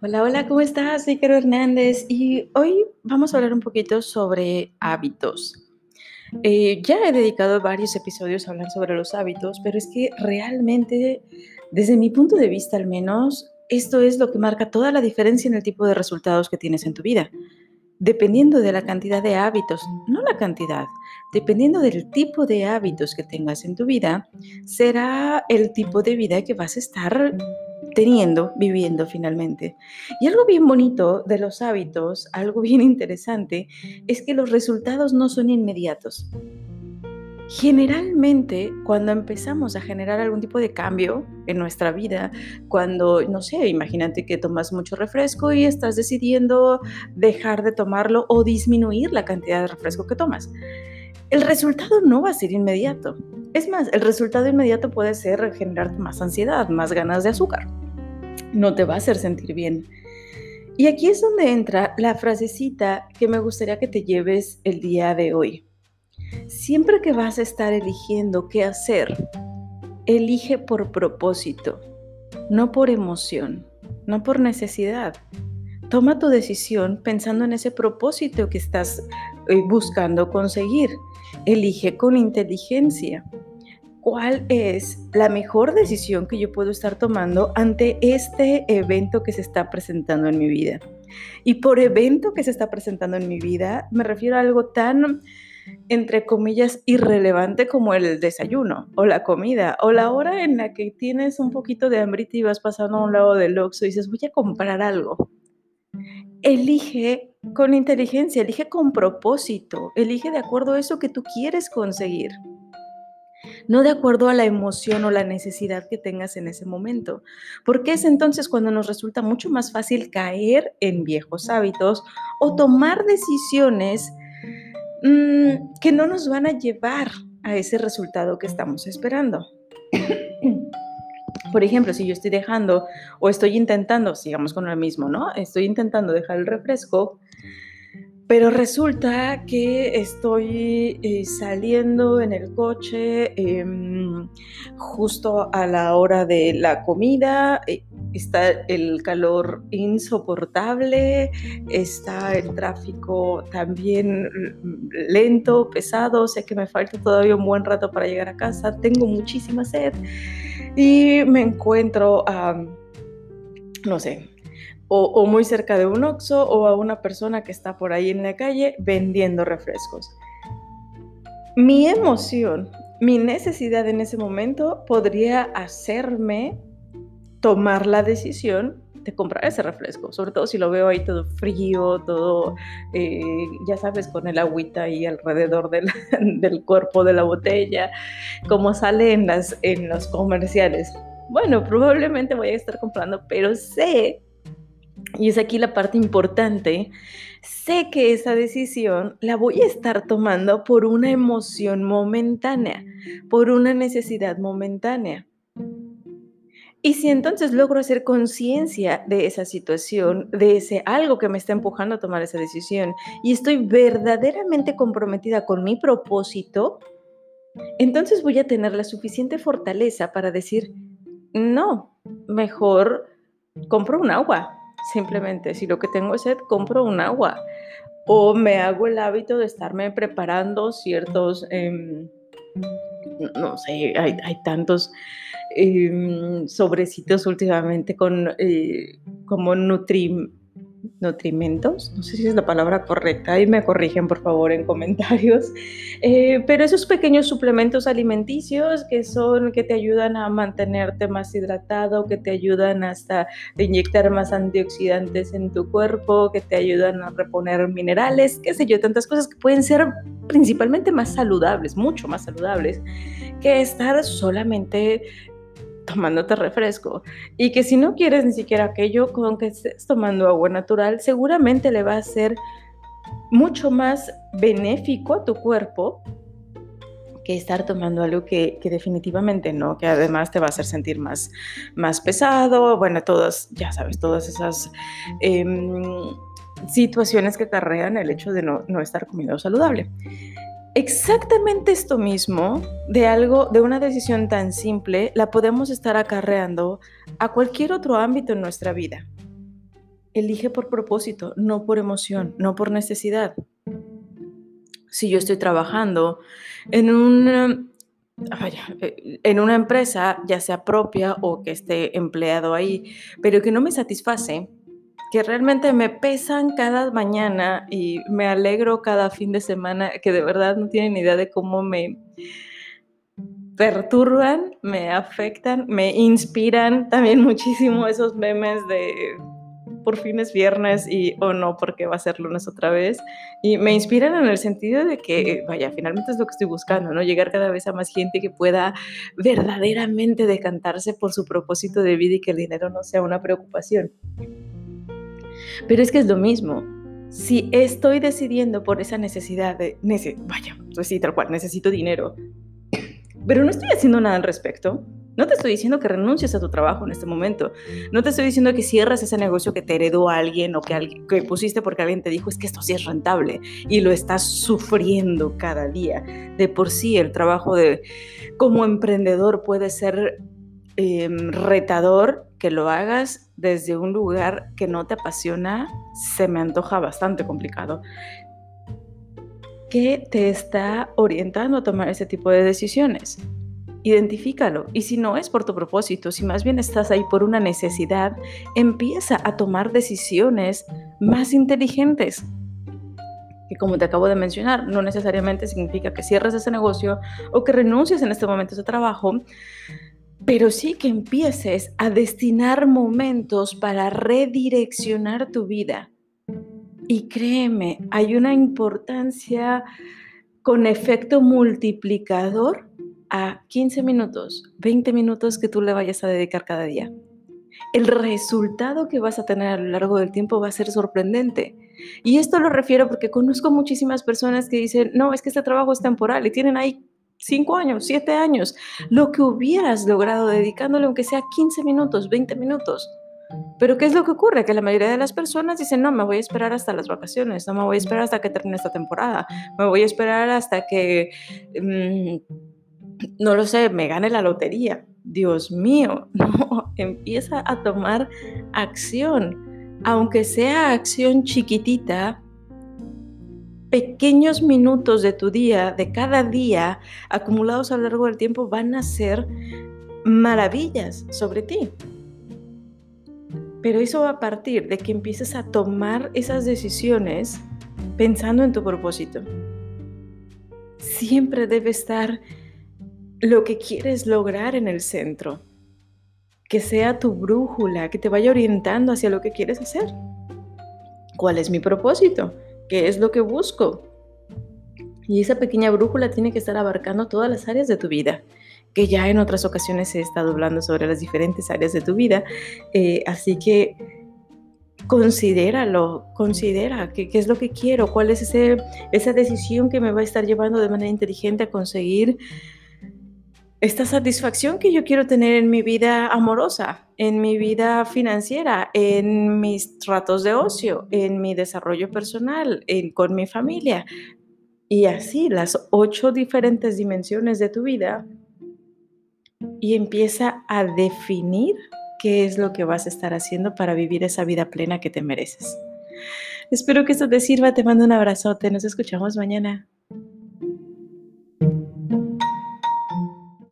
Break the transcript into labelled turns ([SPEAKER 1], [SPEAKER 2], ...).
[SPEAKER 1] Hola, hola, ¿cómo estás? Soy Caro Hernández y hoy vamos a hablar un poquito sobre hábitos. Eh, ya he dedicado varios episodios a hablar sobre los hábitos, pero es que realmente, desde mi punto de vista al menos, esto es lo que marca toda la diferencia en el tipo de resultados que tienes en tu vida. Dependiendo de la cantidad de hábitos, no la cantidad, dependiendo del tipo de hábitos que tengas en tu vida, será el tipo de vida que vas a estar teniendo, viviendo finalmente. Y algo bien bonito de los hábitos, algo bien interesante, es que los resultados no son inmediatos. Generalmente, cuando empezamos a generar algún tipo de cambio en nuestra vida, cuando, no sé, imagínate que tomas mucho refresco y estás decidiendo dejar de tomarlo o disminuir la cantidad de refresco que tomas, el resultado no va a ser inmediato. Es más, el resultado inmediato puede ser generar más ansiedad, más ganas de azúcar no te va a hacer sentir bien. Y aquí es donde entra la frasecita que me gustaría que te lleves el día de hoy. Siempre que vas a estar eligiendo qué hacer, elige por propósito, no por emoción, no por necesidad. Toma tu decisión pensando en ese propósito que estás eh, buscando conseguir. Elige con inteligencia cuál es la mejor decisión que yo puedo estar tomando ante este evento que se está presentando en mi vida. Y por evento que se está presentando en mi vida, me refiero a algo tan, entre comillas, irrelevante como el desayuno o la comida o la hora en la que tienes un poquito de hambre y vas pasando a un lado del Oxxo y dices, voy a comprar algo. Elige con inteligencia, elige con propósito, elige de acuerdo a eso que tú quieres conseguir no de acuerdo a la emoción o la necesidad que tengas en ese momento. Porque es entonces cuando nos resulta mucho más fácil caer en viejos hábitos o tomar decisiones mm, que no nos van a llevar a ese resultado que estamos esperando. Por ejemplo, si yo estoy dejando o estoy intentando, sigamos con lo mismo, ¿no? Estoy intentando dejar el refresco pero resulta que estoy eh, saliendo en el coche em, justo a la hora de la comida, eh, está el calor insoportable, está el tráfico también lento, pesado, sé que me falta todavía un buen rato para llegar a casa, tengo muchísima sed y me encuentro a, no sé, o, muy cerca de un Oxxo o a una persona que está por ahí en la calle vendiendo refrescos. Mi emoción, mi necesidad en ese momento podría hacerme tomar la decisión de comprar ese refresco, sobre todo si lo veo ahí todo frío, todo, eh, ya sabes, con el agüita ahí alrededor del, del, cuerpo de la botella, como sale en, las, en los comerciales. Bueno, probablemente voy a estar comprando, pero sé y es aquí la parte importante, sé que esa decisión la voy a estar tomando por una emoción momentánea, por una necesidad momentánea. Y si entonces logro hacer conciencia de esa situación, de ese algo que me está empujando a tomar esa decisión, y estoy verdaderamente comprometida con mi propósito, entonces voy a tener la suficiente fortaleza para decir, no, mejor compro un agua, Simplemente, si lo que tengo es sed, compro un agua. O me hago el hábito de estarme preparando ciertos, em, no sé, hay, tantos em, sobrecitos últimamente con eh, como nutri nutrimentos, no sé si es la palabra correcta, y me corrigen por favor en comentarios, eh, pero esos pequeños suplementos alimenticios que son, que te ayudan a mantenerte más hidratado, que te ayudan hasta inyectar más antioxidantes en tu cuerpo, que te ayudan a reponer minerales, qué sé yo, tantas cosas que pueden ser principalmente más saludables, mucho más saludables, que estar solamente tomándote refresco. Y que si no quieres ni siquiera aquello, con que estés tomando agua natural, seguramente le va a ser mucho más benéfico a tu cuerpo que estar tomando algo que, definitivamente no, que además te va a hacer sentir más, más pesado, bueno, todas, ya sabes, todas esas em, situaciones que acarrean el hecho de no, no estar comiendo saludable. Exactamente esto mismo de algo, de una decisión tan simple, la podemos estar acarreando a cualquier otro ámbito en nuestra vida. elige por propósito, no por emoción, no por necesidad. Si yo estoy trabajando en un eh, en una empresa, ya sea propia o que esté empleado ahí, pero que no me satisface, que realmente me pesan cada mañana y me alegro cada fin de semana, que de verdad no tienen idea de cómo me perturban, me afectan, me inspiran también muchísimo esos memes de por fin es viernes y o no porque va a ser lunes otra vez. Y me inspiran en el sentido de que, vaya, finalmente es lo que estoy buscando, ¿no? Llegar cada vez a más gente que pueda verdaderamente decantarse por su propósito de vida y que el dinero no sea una preocupación. Pero es que es lo mismo. Si estoy decidiendo por esa necesidad de, vaya, pues sí, tal cual, necesito dinero, pero no estoy haciendo nada al respecto, no te estoy diciendo que renuncies a tu trabajo en este momento. No te estoy diciendo que cierres ese negocio que te heredó alguien o que, que pusiste porque alguien te dijo es que esto sí es rentable y lo estás sufriendo cada día. De por sí el trabajo de como emprendedor puede ser em, retador que lo hagas desde un lugar que no te apasiona, se me antoja bastante complicado. ¿Qué te está orientando a tomar ese tipo de decisiones? Identifícalo. Y si no es por tu propósito, si más bien estás ahí por una necesidad, empieza a tomar decisiones más inteligentes. Que como te acabo de mencionar, no necesariamente significa que cierres ese negocio o que renuncies en este momento a ese trabajo, pero sí que empieces a destinar momentos para redireccionar tu vida. Y créeme, hay una importancia con efecto multiplicador a 15 minutos, 20 minutos que tú le vayas a dedicar cada día. El resultado que vas a tener a lo largo del tiempo va a ser sorprendente. Y esto lo refiero porque conozco muchísimas personas que dicen, no, es que este trabajo es temporal y tienen ahí 5 años, 7 años, lo que hubieras logrado dedicándole aunque sea 15 minutos, 20 minutos. Pero ¿qué es lo que ocurre? Que la mayoría de las personas dicen, no, me voy a esperar hasta las vacaciones, no me voy a esperar hasta que termine esta temporada, me voy a esperar hasta que... Mm, no lo sé, me gane la lotería. Dios mío, no, empieza a tomar acción, aunque sea acción chiquitita, pequeños minutos de tu día, de cada día, acumulados a lo largo del tiempo, van a ser maravillas sobre ti. Pero eso va a partir de que empieces a tomar esas decisiones pensando en tu propósito. Siempre debe estar lo que quieres lograr en el centro, que sea tu brújula, que te vaya orientando hacia lo que quieres hacer. ¿Cuál es mi propósito? ¿Qué es lo que busco? Y esa pequeña brújula tiene que estar abarcando todas las áreas de tu vida, que ya en otras ocasiones he estado hablando sobre las diferentes áreas de tu vida. Eh, así que considéralo, considera qué, es lo que quiero, cuál es ese, esa decisión que me va a estar llevando de manera inteligente a conseguir esta satisfacción que yo quiero tener en mi vida amorosa, en mi vida financiera, en mis tratos de ocio, en mi desarrollo personal, con mi familia. Y así las ocho diferentes dimensiones de tu vida y empieza a definir qué es lo que vas a estar haciendo para vivir esa vida plena que te mereces. Espero que esto te sirva, te mando un abrazote, nos escuchamos mañana.